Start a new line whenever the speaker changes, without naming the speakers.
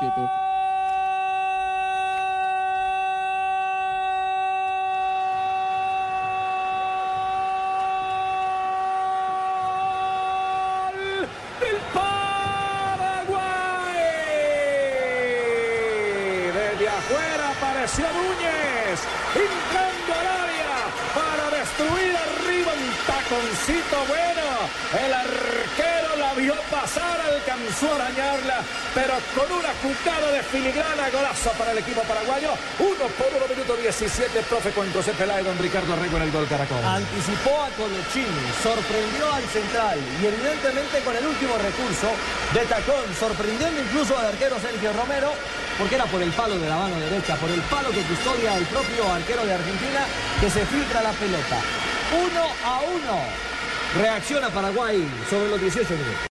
6, 7, 8.
del Paraguay. Desde afuera apareció Núñez, un taconcito bueno. El arquero la vio pasar, alcanzó a arañarla, pero con una cucada de filigrana, golazo para el equipo paraguayo. Uno por uno, minuto 17, profe con José Peláez, don Ricardo Arrego en el gol Caracol.
Anticipó a Colochini, sorprendió al central y evidentemente con el último recurso de tacón, sorprendiendo incluso al arquero Sergio Romero, porque era por el palo de la mano derecha, por el palo que custodia el propio arquero de Argentina, que se filtra la pelota. Uno a uno. Reacciona Paraguay sobre los 18 minutos.